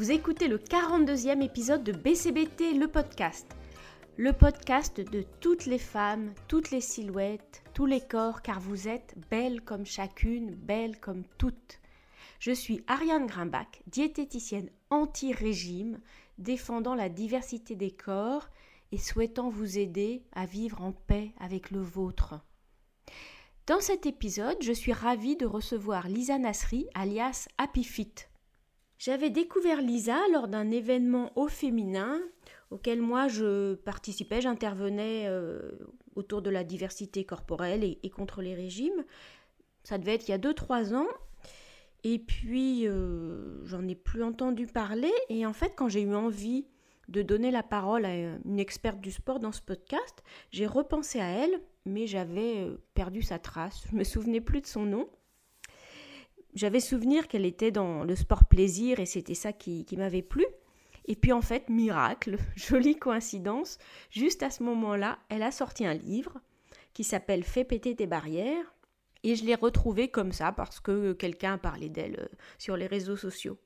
Vous écoutez le 42e épisode de BCBT, le podcast. Le podcast de toutes les femmes, toutes les silhouettes, tous les corps, car vous êtes belles comme chacune, belles comme toutes. Je suis Ariane Grimbach, diététicienne anti-régime, défendant la diversité des corps et souhaitant vous aider à vivre en paix avec le vôtre. Dans cet épisode, je suis ravie de recevoir Lisa Nasri, alias Happy Fit. J'avais découvert Lisa lors d'un événement au féminin auquel moi je participais, j'intervenais euh, autour de la diversité corporelle et, contre les régimes. Ça devait être il y a 2-3 ans. Et puis, euh, j'en ai plus entendu parler. Et en fait, quand j'ai eu envie de donner la parole à une experte du sport dans ce podcast, j'ai repensé à elle, mais j'avais euh, perdu sa trace. Je me souvenais plus de son nom j'avais souvenir qu'elle était dans le sport plaisir et c'était ça qui, m'avait plu. Et puis en fait, miracle, jolie coïncidence, juste à ce moment-là, elle a sorti un livre qui s'appelle Fais péter tes barrières. Et je l'ai retrouvé comme ça parce que quelqu'un a parlé d'elle euh, sur les réseaux sociaux.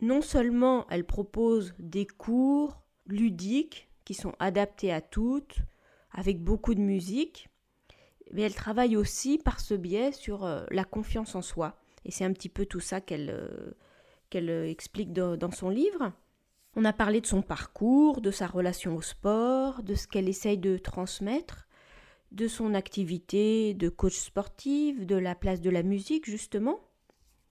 Non seulement elle propose des cours ludiques qui sont adaptés à toutes, avec beaucoup de musique, mais elle travaille aussi par ce biais sur euh, la confiance en soi. Et c'est un petit peu tout ça qu'elle euh, qu'elle euh, explique dans son livre. On a parlé de son parcours, de sa relation au sport, de ce qu'elle essaye de transmettre, de son activité de coach sportive, de la place de la musique justement.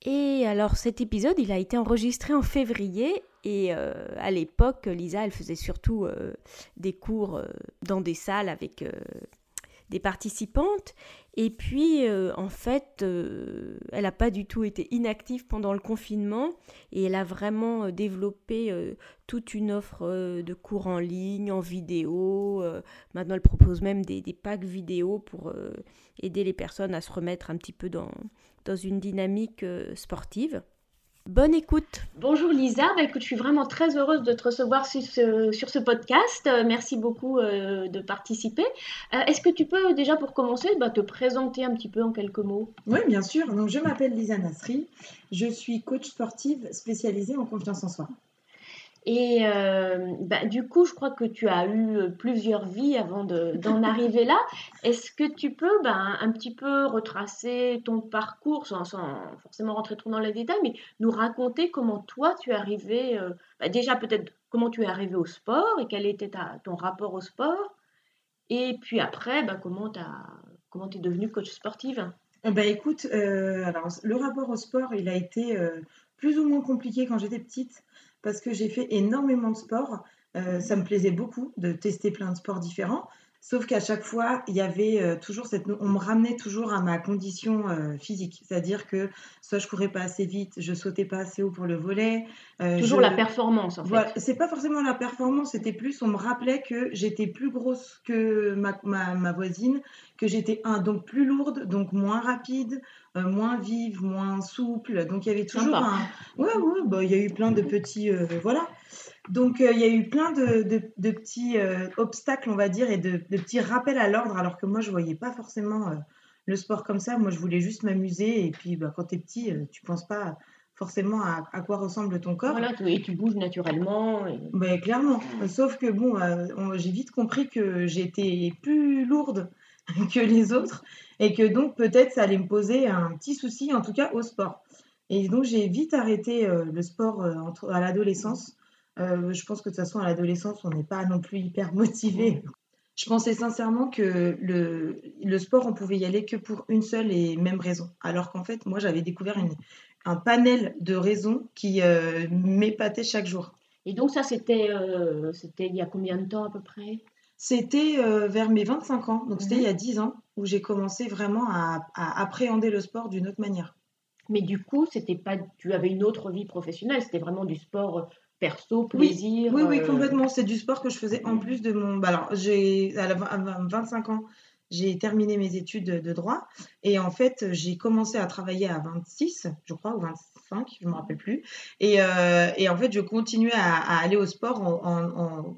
Et alors cet épisode, il a été enregistré en février et euh, à l'époque, Lisa, elle faisait surtout des cours dans des salles avec des participantes. Et puis, euh, en fait, euh, elle n'a pas du tout été inactive pendant le confinement et elle a vraiment euh, développé toute une offre de cours en ligne, en vidéo. maintenant, elle propose même des, des packs vidéo pour aider les personnes à se remettre un petit peu dans, dans une dynamique sportive. Bonne écoute. Bonjour Lisa, bah, écoute, je suis vraiment très heureuse de te recevoir sur ce, podcast. Euh, merci beaucoup euh, de participer. Euh, est-ce que tu peux déjà pour commencer bah, te présenter un petit peu en quelques mots? Oui, bien sûr. Donc, je m'appelle Lisa Nasri. Je suis coach sportive spécialisée en confiance en soi. Et euh, bah, du coup, je crois que tu as eu euh, plusieurs vies avant d'en arriver là. Est-ce que tu peux bah, un petit peu retracer ton parcours, sans, forcément rentrer trop dans les détails, mais nous raconter comment toi tu es arrivé, euh, bah, déjà peut-être comment tu es arrivé au sport et quel était ton rapport au sport, et puis après, comment tu es devenue coach sportive? Bah écoute, alors le rapport au sport, il a été plus ou moins compliqué quand j'étais petite parce que j'ai fait énormément de sport. Euh, ça me plaisait beaucoup de tester plein de sports différents. Sauf qu'à chaque fois, il y avait euh, toujours cette. On me ramenait toujours à ma condition euh, physique. C'est-à-dire que soit je courais pas assez vite, je sautais pas assez haut pour le volet. toujours la performance, en fait. Voilà, c'est pas forcément la performance, c'était plus. On me rappelait que j'étais plus grosse que ma, ma, ma voisine, que j'étais un, donc plus lourde, donc moins rapide, euh, moins vive, moins souple. Donc il y avait toujours un. Ouais, ouais, bah, il y a eu plein de petits. Euh, voilà. Donc euh, il y a eu plein de, de, petits obstacles, on va dire, et de, petits rappels à l'ordre, alors que moi je voyais pas forcément le sport comme ça. Moi je voulais juste m'amuser. Et puis bah, quand tu es petit, tu penses pas forcément à, à, quoi ressemble ton corps. Voilà, et tu bouges naturellement. Et... Bah, clairement. Sauf que bon, j'ai vite compris que j'étais plus lourde que les autres et que donc peut-être ça allait me poser un petit souci, en tout cas au sport. Et donc j'ai vite arrêté euh, le sport euh, à l'adolescence. Euh, je pense que de toute façon à l'adolescence on n'est pas non plus hyper motivé. Je pensais sincèrement que le, le, sport on pouvait y aller que pour une seule et même raison. Alors qu'en fait moi j'avais découvert une, un panel de raisons qui m'épataient chaque jour. Et donc ça c'était c'était il y a combien de temps à peu près? C'était euh, vers mes 25 ans, donc c'était il y a 10 ans, où j'ai commencé vraiment à, appréhender le sport d'une autre manière. Mais du coup, c'était pas, tu avais une autre vie professionnelle, c'était vraiment du sport euh, perso, plaisir. Oui, oui, euh, complètement. C'est du sport que je faisais en plus de mon. Bah, alors, j'ai à, 25 ans, j'ai terminé mes études de droit et en fait, j'ai commencé à travailler à 26, je crois, ou 25, je ne me rappelle plus. Et, et, en fait, je continuais à, aller au sport en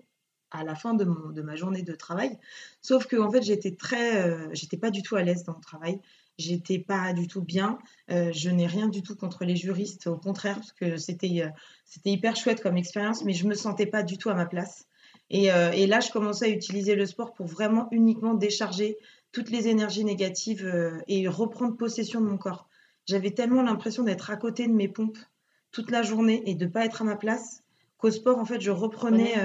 à la fin de, mon, de ma journée de travail. Sauf que en fait, j'étais très, euh, j'étais pas du tout à l'aise dans mon travail. J'étais pas du tout bien. Euh, je n'ai rien du tout contre les juristes, au contraire, parce que c'était euh, c'était hyper chouette comme expérience, mais je me sentais pas du tout à ma place. Et, euh, et, là, je commençais à utiliser le sport pour vraiment uniquement décharger toutes les énergies négatives et reprendre possession de mon corps. J'avais tellement l'impression d'être à côté de mes pompes toute la journée et de pas être à ma place qu'au sport, en fait, je reprenais.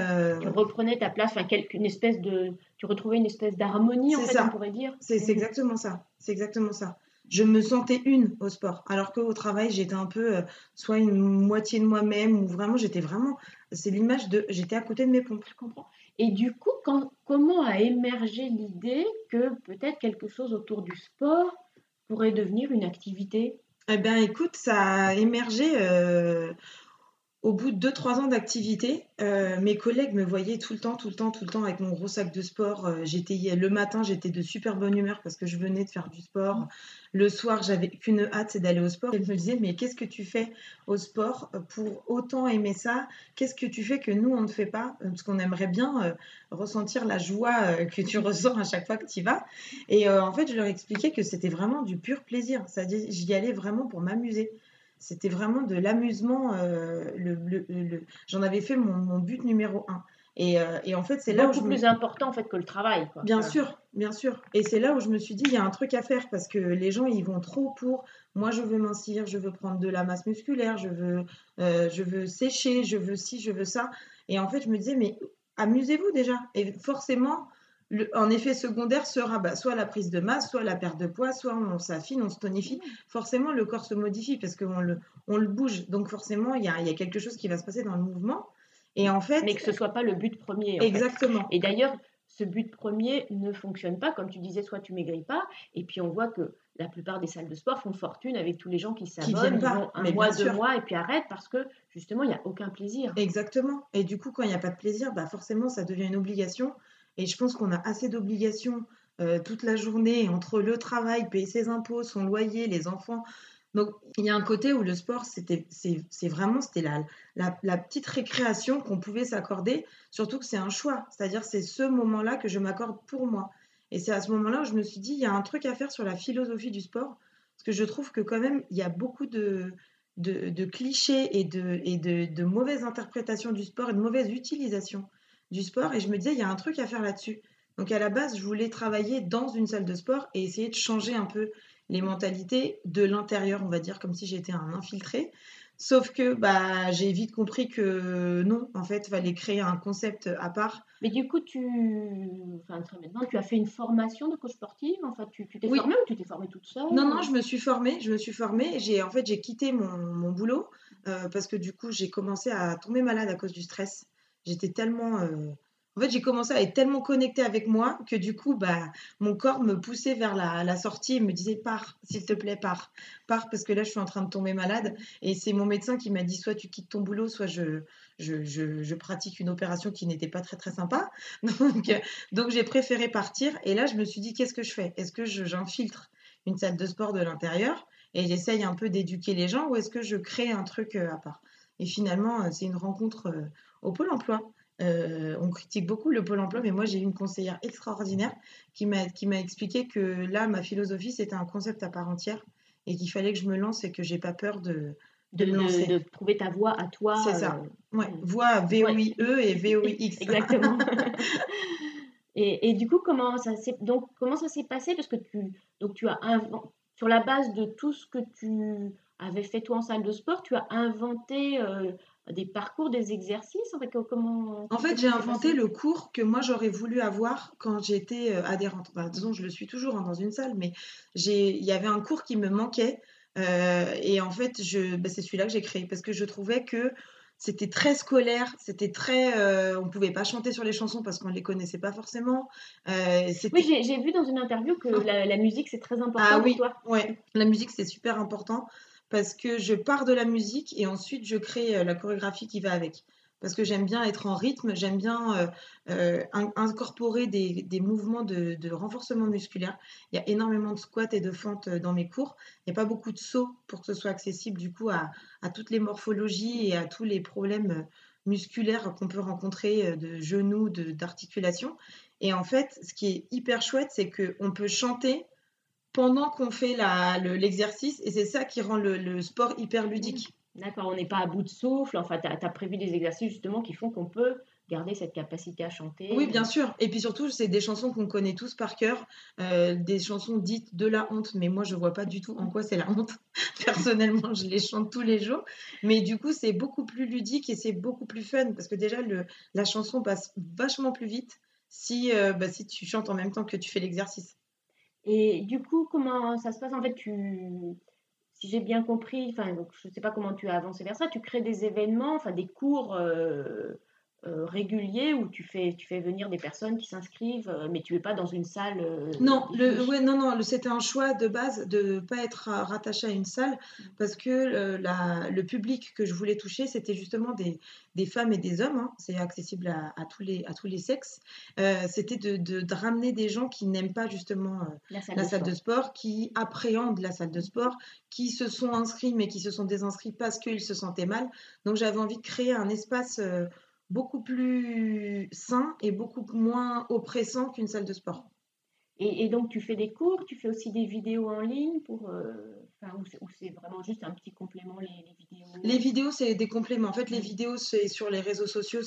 Tu reprenais ta place, enfin, une espèce de. Tu retrouvais une espèce d'harmonie, en fait, on pourrait dire. C'est mhm. exactement ça. C'est exactement ça je me sentais une au sport. Alors qu'au travail, j'étais un peu euh, soit une moitié de moi-même ou vraiment, j'étais vraiment. C'est l'image de. J'étais à côté de mes pompes. Je comprends. Et du coup, comment a émergé l'idée que peut-être quelque chose autour du sport pourrait devenir une activité? Eh bien, écoute, ça a émergé. Euh, au bout de 2-3 ans d'activité, euh, mes collègues me voyaient tout le temps, tout le temps, tout le temps avec mon gros sac de sport. Euh, j'étais le matin, j'étais de super bonne humeur parce que je venais de faire du sport. Le soir, j'avais qu'une hâte, c'est d'aller au sport. Je me disais, mais qu'est-ce que tu fais au sport pour autant aimer ça? Qu'est-ce que tu fais que nous, on ne fait pas? Parce qu'on aimerait bien euh, ressentir la joie que tu ressens à chaque fois que tu vas. Et en fait, je leur expliquais que c'était vraiment du pur plaisir. C'est-à-dire, j'y allais vraiment pour m'amuser. C'était vraiment de l'amusement. Euh, le, J'en avais fait mon, but numéro un. Et, euh, et en fait, c'est là où. Beaucoup plus important en fait que le travail. Quoi. Bien sûr, bien sûr. Et c'est là où je me suis dit, il y a un truc à faire parce que les gens, ils vont trop pour. Moi, je veux mincir, je veux prendre de la masse musculaire, je veux, euh, je veux sécher, je veux ci, je veux ça. Et en fait, je me disais, mais amusez-vous déjà. Et forcément, en effet secondaire sera bah, soit la prise de masse, soit la perte de poids, soit on s'affine, on se tonifie. Forcément, le corps se modifie parce qu'on le, on le bouge. Donc forcément, il y a, y a, quelque chose qui va se passer dans le mouvement. Et en fait, Mais que ce soit pas le but premier. exactement. Et d'ailleurs, ce but premier ne fonctionne pas. Comme tu disais, soit tu maigris pas. Et puis on voit que la plupart des salles de sport font fortune avec tous les gens qui s'abonnent, un mois, deux mois et puis arrêtent parce que justement, il n'y a aucun plaisir. Exactement. Et du coup, quand il n'y a pas de plaisir, bah forcément, ça devient une obligation. Et je pense qu'on a assez d'obligations euh, toute la journée entre le travail, payer ses impôts, son loyer, les enfants. Donc, il y a un côté où le sport, c'était, c'est, vraiment c'était la, la, petite récréation qu'on pouvait s'accorder, surtout que c'est un choix. C'est-à-dire, c'est ce moment-là que je m'accorde pour moi. Et c'est à ce moment-là où je me suis dit, il y a un truc à faire sur la philosophie du sport, parce que je trouve que quand même, il y a beaucoup de, clichés et, de, mauvaises interprétations du sport et de mauvaise utilisation du sport et je me disais, il y a un truc à faire là-dessus. Donc à la base, je voulais travailler dans une salle de sport et essayer de changer un peu les mentalités de l'intérieur, on va dire, comme si j'étais un infiltré. Sauf que bah, j'ai vite compris que non, en fait, il fallait créer un concept à part. Mais du coup, tu, enfin, maintenant, tu as fait une formation de coach sportive Enfin, tu t'es formée ou tu t'es formée toute seule? Non, non, je me suis formée. Je me suis formée. J'ai, en fait, j'ai quitté mon, mon boulot euh, parce que du coup, j'ai commencé à tomber malade à cause du stress. J'étais tellement. Euh, en fait, j'ai commencé à être tellement connectée avec moi que du coup, bah, mon corps me poussait vers la, sortie et me disait pars, s'il te plaît, pars, pars, parce que là, je suis en train de tomber malade. Et c'est mon médecin qui m'a dit soit tu quittes ton boulot, soit je, je, je, pratique une opération qui n'était pas très très sympa. Donc, donc j'ai préféré partir. Et là, je me suis dit qu'est-ce que je fais? Est-ce que j'infiltre une salle de sport de l'intérieur et j'essaye un peu d'éduquer les gens ou est-ce que je crée un truc euh, à part? Et finalement, euh, c'est une rencontre au Pôle emploi. Euh, on critique beaucoup le Pôle emploi, mais moi j'ai eu une conseillère extraordinaire qui m'a, qui m'a expliqué que là, ma philosophie, c'était un concept à part entière et qu'il fallait que je me lance et que j'ai pas peur de, de, me lancer. De, trouver ta voix à toi. C'est ça. Euh, ouais. Voix V-O-I-E et V-O-I-X. Exactement. et, et, du coup, comment ça s'est, donc, comment ça s'est passé? Parce que tu, donc, tu as sur la base de tout ce que tu avais fait toi en salle de sport, tu as inventé euh, des parcours, des exercices en fait, comment, en fait j'ai inventé le cours que moi j'aurais voulu avoir quand j'étais euh, adhérente. Bah, disons, je le suis toujours hein, dans une salle, mais il y avait un cours qui me manquait. Euh, et en fait, bah, c'est celui-là que j'ai créé parce que je trouvais que c'était très scolaire, c'était très. Euh, on pouvait pas chanter sur les chansons parce qu'on les connaissait pas forcément. oui, j'ai vu dans une interview que ah. la, musique c'est très important ah, oui, pour toi. Ouais, la musique c'est super important parce que je pars de la musique et ensuite je crée euh, la chorégraphie qui va avec. Parce que j'aime bien être en rythme, j'aime bien euh, euh, incorporer des, mouvements de, renforcement musculaire. Il y a énormément de squats et de fentes dans mes cours. Il n'y a pas beaucoup de sauts pour que ce soit accessible du coup à, toutes les morphologies et à tous les problèmes musculaires qu'on peut rencontrer de genoux, d'articulation. Et en fait, ce qui est hyper chouette, c'est qu'on peut chanter pendant qu'on fait l'exercice et c'est ça qui rend le, sport hyper ludique. D'accord, on n'est pas à bout de souffle. Enfin, tu as, prévu des exercices justement qui font qu'on peut garder cette capacité à chanter. Oui, bien sûr. Et puis surtout, c'est des chansons qu'on connaît tous par cœur, euh, des chansons dites de la honte, mais moi, je vois pas du tout en quoi c'est la honte. Personnellement, je les chante tous les jours. Mais du coup, c'est beaucoup plus ludique et c'est beaucoup plus fun parce que déjà, le, la chanson passe vachement plus vite si, euh, bah, si tu chantes en même temps que tu fais l'exercice. Et du coup, comment ça se passe? En fait, tu si j'ai bien compris, enfin, je ne sais pas comment tu as avancé vers ça, tu crées des événements, enfin des cours euh, euh, régulier où tu fais, tu fais venir des personnes qui s'inscrivent, euh, mais tu n'es pas dans une salle. Euh, non, le, ouais, non, non, c'était un choix de base de ne pas être rattaché à une salle parce que la, le public que je voulais toucher, c'était justement des, des, femmes et des hommes. Hein. c'est accessible à, à, tous les, à tous les sexes. c'était de, de, ramener des gens qui n'aiment pas justement la salle, de, sport. qui appréhendent la salle de sport, qui se sont inscrits mais qui se sont désinscrits parce qu'ils se sentaient mal. Donc j'avais envie de créer un espace beaucoup plus sain et beaucoup moins oppressant qu'une salle de sport. Et, donc, tu fais des cours, tu fais aussi des vidéos en ligne pour, euh, ou c'est vraiment juste un petit complément les, vidéos? Les vidéos, c'est des compléments. En fait, les vidéos, c'est sur les réseaux sociaux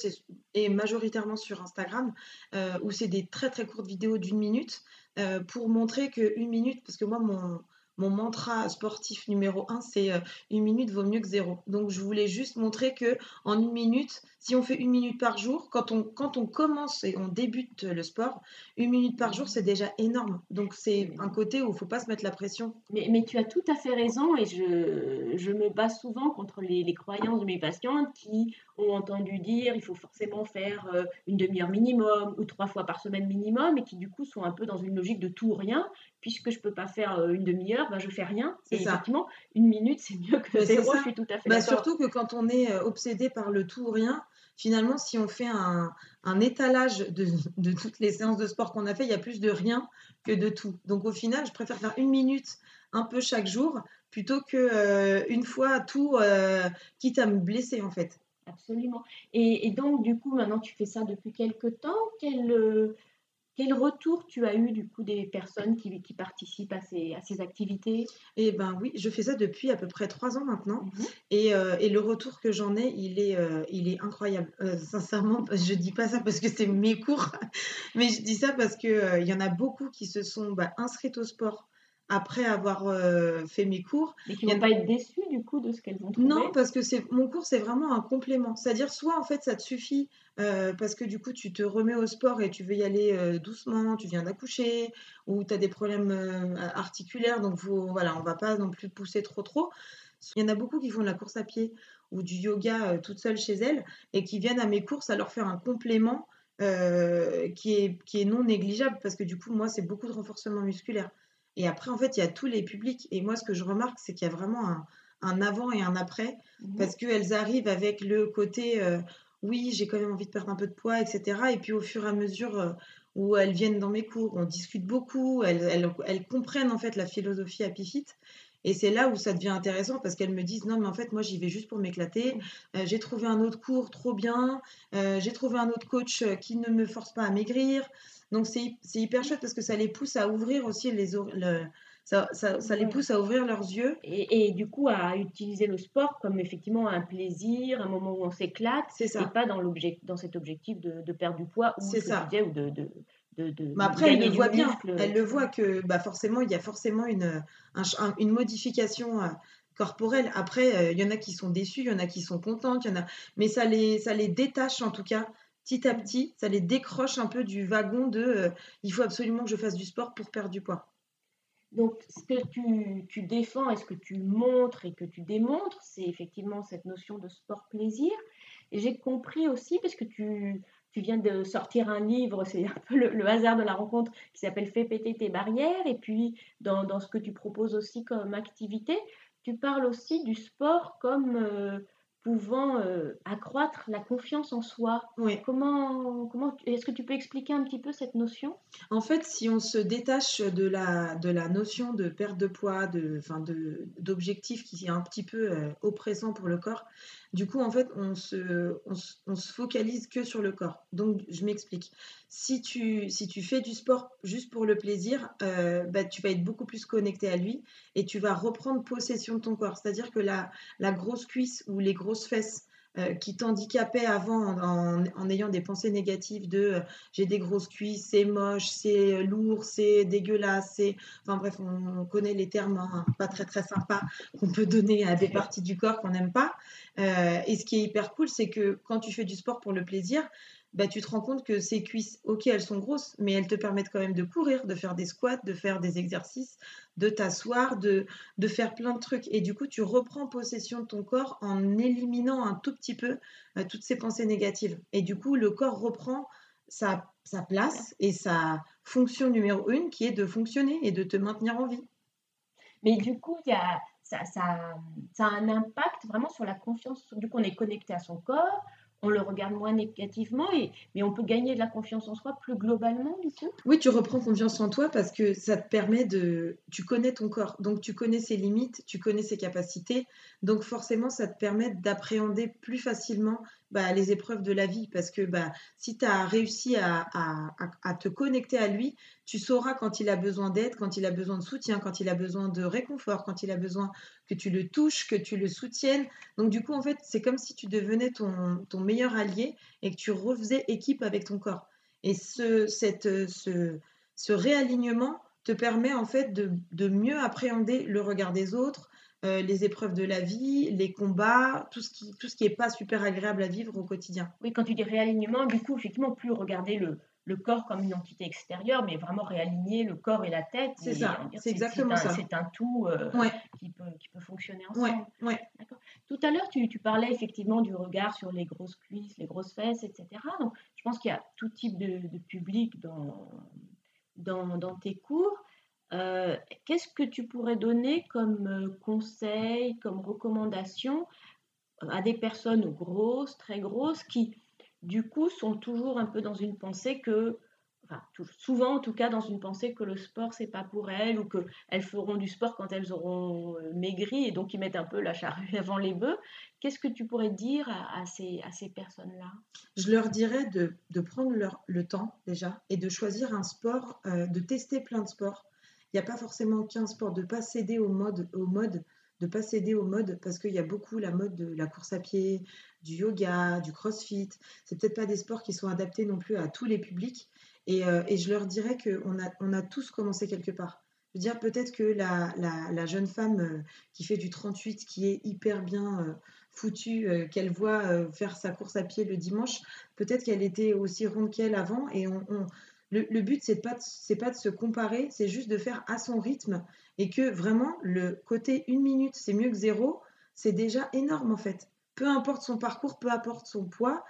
et majoritairement sur Instagram, euh, où c'est des très très courtes vidéos d'une minute euh, pour montrer qu'une minute, parce que moi, mon, mon mantra sportif numéro un, c'est euh, une minute vaut mieux que zéro. Donc je voulais juste montrer que en une minute, si on fait une minute par jour, quand on, quand on commence et on débute le sport, une minute par jour, c'est déjà énorme. Donc c'est un côté où il ne faut pas se mettre la pression. Mais, mais, tu as tout à fait raison et je, je me bats souvent contre les, les, croyances de mes patientes qui ont entendu dire il faut forcément faire euh, une demi-heure minimum ou trois fois par semaine minimum et qui du coup sont un peu dans une logique de tout ou rien puisque je peux pas faire euh, une demi-heure, ben je fais rien. Et effectivement, une minute, c'est mieux que zéro, je suis tout à fait bah, Surtout que quand on est euh, obsédé par le tout ou rien, finalement, si on fait un, un étalage de, de, toutes les séances de sport qu'on a fait, il y a plus de rien que de tout. Donc au final, je préfère faire une minute un peu chaque jour plutôt que euh, une fois tout, quitte à me blesser en fait. Absolument. Et, et, donc, du coup, maintenant, tu fais ça depuis quelques temps? Quel, quel retour tu as eu du coup des personnes qui, participent à ces, à ces activités? Eh ben oui, je fais ça depuis à peu près trois ans maintenant. Mhm. et, euh, et, le retour que j'en ai, il est, euh, il est incroyable. Euh, sincèrement, je dis pas ça parce que c'est mes cours, mais je dis ça parce qu'il y en a beaucoup qui se sont bah, inscrites au sport après avoir fait mes cours. Mais qui ne vont pas être déçues du coup de ce qu'elles vont trouver Non, parce que c'est mon cours, c'est vraiment un complément. C'est-à-dire, soit en fait, ça te suffit euh, parce que du coup, tu te remets au sport et tu veux y aller euh, doucement, tu viens d'accoucher, ou tu as des problèmes euh, articulaires, donc voilà, on va pas non plus pousser trop trop. Il y en a beaucoup qui font de la course à pied ou du yoga toute seule chez elles et qui viennent à mes courses à leur faire un complément qui, est, qui est non négligeable parce que du coup, moi, c'est beaucoup de renforcement musculaire. Et après, en fait, il y a tous les publics. Et moi, ce que je remarque, c'est qu'il y a vraiment un, un, avant et un après mmh parce qu'elles arrivent avec le côté oui, j'ai quand même envie de perdre un peu de poids, etc. Et puis au fur et à mesure euh, où elles viennent dans mes cours, on discute beaucoup, elles, comprennent en fait la philosophie Happy Fit. Et c'est là où ça devient intéressant parce qu'elles me disent non mais en fait moi j'y vais juste pour m'éclater. Euh, j'ai trouvé un autre cours trop bien. Euh, j'ai trouvé un autre coach qui ne me force pas à maigrir. Donc c'est hyper chouette parce que ça les pousse à ouvrir aussi les, le, ça, les pousse à ouvrir leurs yeux. Et, du coup, à utiliser le sport comme effectivement un plaisir, un moment où on s'éclate, et pas dans, dans cet objectif de, perdre du poids ou, ça. ou de, de, de, Mais après, elle le voit bien. Elle le voit que bah, forcément, il y a forcément une, une modification euh, corporelle. Après, euh, il y en a qui sont déçus, il y en a qui sont contentes, y en a... mais ça les, ça les détache en tout cas petit à petit, ça les décroche un peu du wagon de euh, il faut absolument que je fasse du sport pour perdre du poids. Donc, ce que tu, défends et ce que tu montres et que tu démontres, c'est effectivement cette notion de sport-plaisir. Et j'ai compris aussi, parce que tu, viens de sortir un livre, c'est un peu le, hasard de la rencontre, qui s'appelle Fais péter tes barrières. Et puis, dans, ce que tu proposes aussi comme activité, tu parles aussi du sport comme euh, pouvant euh, accroître la confiance en soi. Oui. Comment, comment est-ce que tu peux expliquer un petit peu cette notion? En fait, si on se détache de la, de la notion de perte de poids, de, enfin de, d'objectif qui est un petit peu euh, oppressant pour le corps, Du coup, en fait, on se, on, se focalise que sur le corps. Donc, je m'explique. Si tu, si tu fais du sport juste pour le plaisir, euh, bah, tu vas être beaucoup plus connecté à lui et tu vas reprendre possession de ton corps. C'est-à-dire que la, la grosse cuisse ou les grosses fesses euh, qui t'handicapait avant en, ayant des pensées négatives de euh, j'ai des grosses cuisses, c'est moche, c'est lourd, c'est dégueulasse, c'est... Enfin bref, on, connaît les termes hein, pas très très sympas qu'on peut donner à des parties du corps qu'on n'aime pas. Euh, et ce qui est hyper cool, c'est que quand tu fais du sport pour le plaisir, bah, tu te rends compte que ces cuisses, ok, elles sont grosses, mais elles te permettent quand même de courir, de faire des squats, de faire des exercices, de t'asseoir, de, de faire plein de trucs. Et du coup, tu reprends possession de ton corps en éliminant un tout petit peu euh, toutes ces pensées négatives. Et du coup, le corps reprend sa, sa place et sa fonction numéro une, qui est de fonctionner et de te maintenir en vie. Mais du coup, il y a, ça, ça, ça, a un impact vraiment sur la confiance. Du coup, on est connecté à son corps, on le regarde moins négativement, et, mais on peut gagner de la confiance en soi plus globalement, du coup. Oui, tu reprends confiance en toi parce que ça te permet de... Tu connais ton corps, donc tu connais ses limites, tu connais ses capacités, donc forcément, ça te permet d'appréhender plus facilement bah, les épreuves de la vie parce que bah, si tu as réussi à, te connecter à lui, tu sauras quand il a besoin d'aide, quand il a besoin de soutien, quand il a besoin de réconfort, quand il a besoin que tu le touches, que tu le soutiennes. Donc du coup, en fait, c'est comme si tu devenais ton, meilleur allié et que tu refaisais équipe avec ton corps. Et ce, cette, ce, ce réalignement te permet en fait de, de mieux appréhender le regard des autres, euh, les épreuves de la vie, les combats, tout ce qui tout ce qui est pas super agréable à vivre au quotidien. Oui, quand tu dis réalignement, du coup, effectivement, plus regarder le, le corps comme une entité extérieure, mais vraiment réaligner le corps et la tête. C'est ça, c'est exactement ça. C'est un tout euh, qui, peut, qui, peut, fonctionner ensemble. Ouais, Tout à l'heure, tu, tu, parlais effectivement du regard sur les grosses cuisses, les grosses fesses, etc. Donc, je pense qu'il y a tout type de, de public dans, dans, dans, tes cours. Euh, qu'est-ce que tu pourrais donner comme euh, conseil, comme recommandation euh, à des personnes grosses, très grosses, qui du coup sont toujours un peu dans une pensée que, souvent en tout cas dans une pensée que le sport c'est pas pour elles ou qu'elles feront du sport quand elles auront maigri et donc ils mettent un peu la charrue avant les bœufs. Qu'est-ce que tu pourrais dire à, ces, à ces personnes-là? Je leur dirais de, de prendre leur, le temps déjà et de choisir un sport, de tester plein de sports il n'y a pas forcément qu'un sport, de ne pas céder au mode, au mode, de pas céder au mode, parce qu'il y a beaucoup la mode de la course à pied, du yoga, du crossfit. C'est peut-être pas des sports qui sont adaptés non plus à tous les publics. Et, euh, je leur dirais qu'on a, on a tous commencé quelque part. Je veux dire, peut-être que la, jeune femme euh, qui fait du 38, qui est hyper bien euh, foutue, qu'elle voit faire sa course à pied le dimanche, peut-être qu'elle était aussi ronde qu'elle avant. Et on, le, but, c'est pas, pas de se comparer, c'est juste de faire à son rythme et que vraiment, le côté une minute, c'est mieux que zéro, c'est déjà énorme en fait. Peu importe son parcours, peu importe son poids,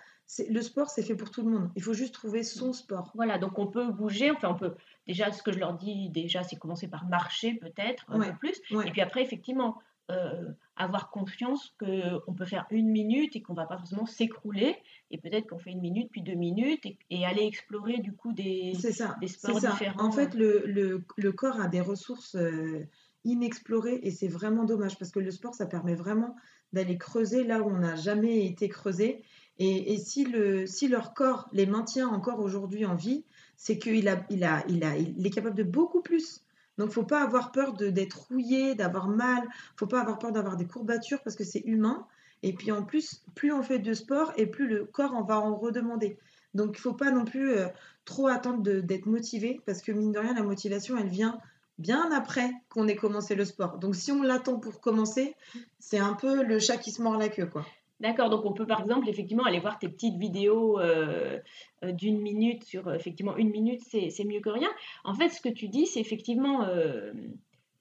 le sport, c'est fait pour tout le monde. Il faut juste trouver son sport. Voilà, donc on peut bouger, enfin on peut. Déjà, ce que je leur dis, déjà, c'est commencer par marcher peut-être un peu plus. Et puis après, effectivement, euh, avoir confiance qu'on peut faire une minute et qu'on va pas forcément s'écrouler et peut-être qu'on fait une minute puis deux minutes et, aller explorer du coup des, des sports différents. En fait, le, le, le, corps a des ressources euh, inexplorées et c'est vraiment dommage parce que le sport, ça permet vraiment d'aller creuser là où on n'a jamais été creusé. Et, et, si, le, si leur corps les maintient encore aujourd'hui en vie, c'est qu'il a, il a, il a, il est capable de beaucoup plus. Donc, faut pas avoir peur d'être rouillé, d'avoir mal. faut pas avoir peur d'avoir des courbatures parce que c'est humain. Et puis en plus, plus on fait de sport et plus le corps en va en redemander. Donc, il faut pas non plus euh, trop attendre d'être motivé parce que mine de rien, la motivation, elle vient bien après qu'on ait commencé le sport. Donc, si on l'attend pour commencer, c'est un peu le chat qui se mord la queue, quoi. D'accord, donc on peut par exemple effectivement aller voir tes petites vidéos euh, euh, d'une minute sur euh, effectivement une minute, c'est mieux que rien. En fait, ce que tu dis, c'est effectivement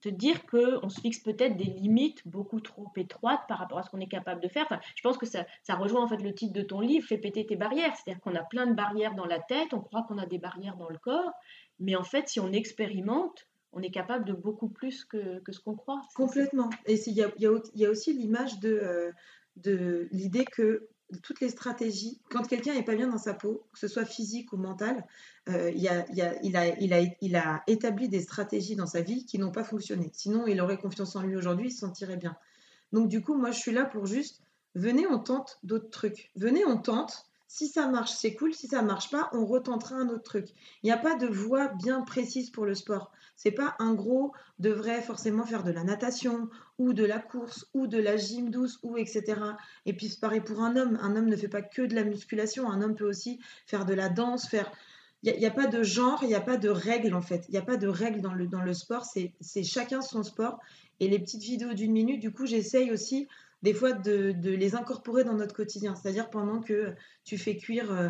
te dire qu'on se fixe peut-être des limites beaucoup trop étroites par rapport à ce qu'on est capable de faire. Je pense que ça, ça, rejoint en fait le titre de ton livre, Fais péter tes barrières. C'est-à-dire qu'on a plein de barrières dans la tête, on croit qu'on a des barrières dans le corps, mais en fait, si on expérimente, on est capable de beaucoup plus que, que ce qu'on croit. Complètement. Et il y a, y a, aussi l'image de de l'idée que toutes les stratégies, quand quelqu'un n'est pas bien dans sa peau, que ce soit physique ou mental, euh, il, a, il, a, établi des stratégies dans sa vie qui n'ont pas fonctionné. Sinon, il aurait confiance en lui aujourd'hui, il se sentirait bien. Donc du coup, moi, je suis là pour juste venez, on tente d'autres trucs. Venez, on tente. Si ça marche, c'est cool. Si ça marche pas, on retentera un autre truc. Il n'y a pas de voie bien précise pour le sport. C'est pas un gros devrait forcément faire de la natation ou de la course ou de la gym douce ou etc. Et puis c'est pareil pour un homme. Un homme ne fait pas que de la musculation. Un homme peut aussi faire de la danse, faire il n'y a, pas de genre, il n'y a pas de règles en fait. Il n'y a pas de règles dans le, dans le sport, c'est chacun son sport. Et les petites vidéos d'une minute, du coup, j'essaye aussi des fois de, les incorporer dans notre quotidien. C'est-à-dire pendant que tu fais cuire euh,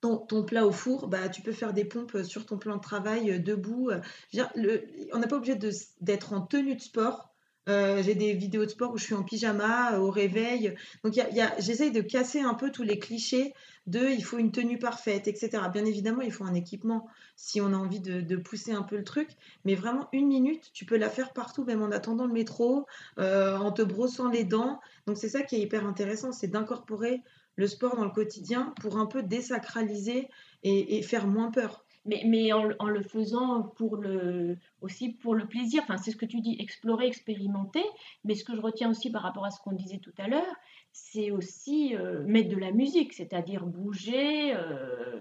ton, plat au four, bah, tu peux faire des pompes sur ton plan de travail euh, debout. on n'a pas obligé d'être en tenue de sport. Euh, j'ai des vidéos de sport où je suis en pyjama, au réveil. Donc j'essaye de casser un peu tous les clichés de il faut une tenue parfaite, etc. Bien évidemment, il faut un équipement si on a envie de, pousser un peu le truc. Mais vraiment, une minute, tu peux la faire partout, même en attendant le métro, euh, en te brossant les dents. Donc c'est ça qui est hyper intéressant, c'est d'incorporer le sport dans le quotidien pour un peu désacraliser et, faire moins peur. Mais, mais en, le faisant pour le, aussi pour le plaisir, enfin, c'est ce que tu dis, explorer, expérimenter. Mais ce que je retiens aussi par rapport à ce qu'on disait tout à l'heure, c'est aussi euh, mettre de la musique, c'est-à-dire bouger, euh,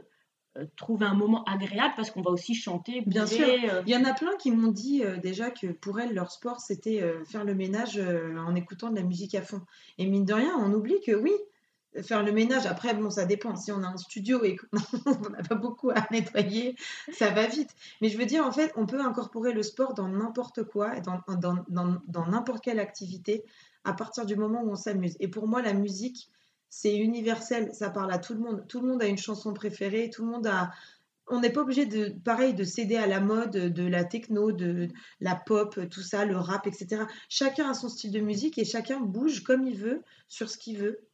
euh, trouver un moment agréable parce qu'on va aussi chanter. Bien sûr, il y en a plein qui m'ont dit déjà que pour elles, leur sport, c'était faire le ménage en écoutant de la musique à fond. Et mine de rien, on oublie que oui, faire le ménage, après, bon, ça dépend. Si on a un studio et qu'on n'a pas beaucoup à nettoyer, ça va vite. Mais je veux dire, en fait, on peut incorporer le sport dans n'importe quoi, dans n'importe dans, dans, quelle activité à partir du moment où on s'amuse. Et pour moi, la musique, c'est universel, ça parle à tout le monde. Tout le monde a une chanson préférée, tout le monde a... On n'est pas obligé de, pareil, de céder à la mode, de la techno, de la pop, tout ça, le rap, etc. Chacun a son style de musique et chacun bouge comme il veut, sur ce qu'il veut.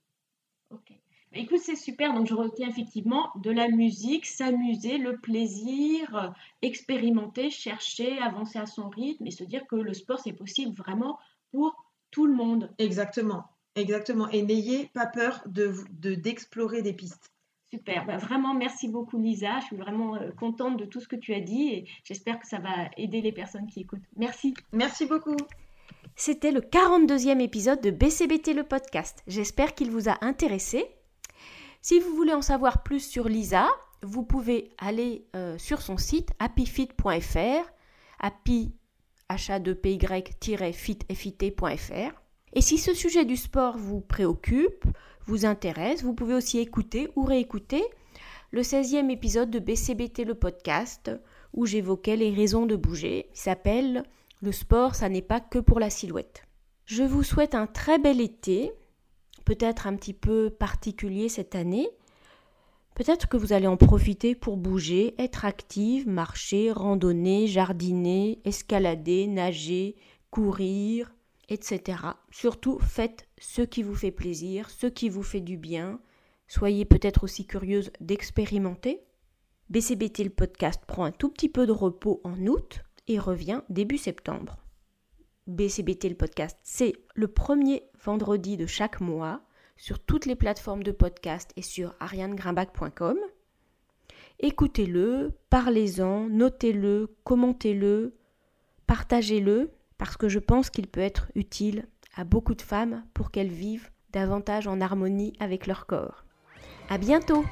Ok. Bah, écoute, c'est super. Donc, je retiens effectivement de la musique, s'amuser, le plaisir, expérimenter, chercher, avancer à son rythme et se dire que le sport, c'est possible vraiment pour tout le monde. Exactement, exactement. Et n'ayez pas peur de d'explorer des pistes. Super, bah, vraiment merci beaucoup Lisa, je suis vraiment euh, contente de tout ce que tu as dit et j'espère que ça va aider les personnes qui écoutent. Merci. Merci beaucoup. C'était le 42e épisode de BCBT le podcast. J'espère qu'il vous a intéressé. Si vous voulez en savoir plus sur Lisa, vous pouvez aller euh, sur son site happyfit.fr, happy achat-fit-fit.fr. Et si ce sujet du sport vous préoccupe, vous intéresse, vous pouvez aussi écouter ou réécouter le 16e épisode de BCBT le podcast où j'évoquais les raisons de bouger. Il s'appelle Le sport, ça n'est pas que pour la silhouette. Je vous souhaite un très bel été, peut-être un petit peu particulier cette année, Peut-être que vous allez en profiter pour bouger, être active, marcher, randonner, jardiner, escalader, nager, courir, etc. Surtout faites ce qui vous fait plaisir, ce qui vous fait du bien. Soyez peut-être aussi curieuse d'expérimenter. BCBT le podcast prend un tout petit peu de repos en août et revient début septembre. BCBT le podcast, c'est le premier vendredi de chaque mois sur toutes les plateformes de podcast et sur arianegrimbach.com. Écoutez-le, parlez-en, notez-le, commentez-le, partagez-le, parce que je pense qu'il peut être utile à beaucoup de femmes pour qu'elles vivent davantage en harmonie avec leur corps. À bientôt!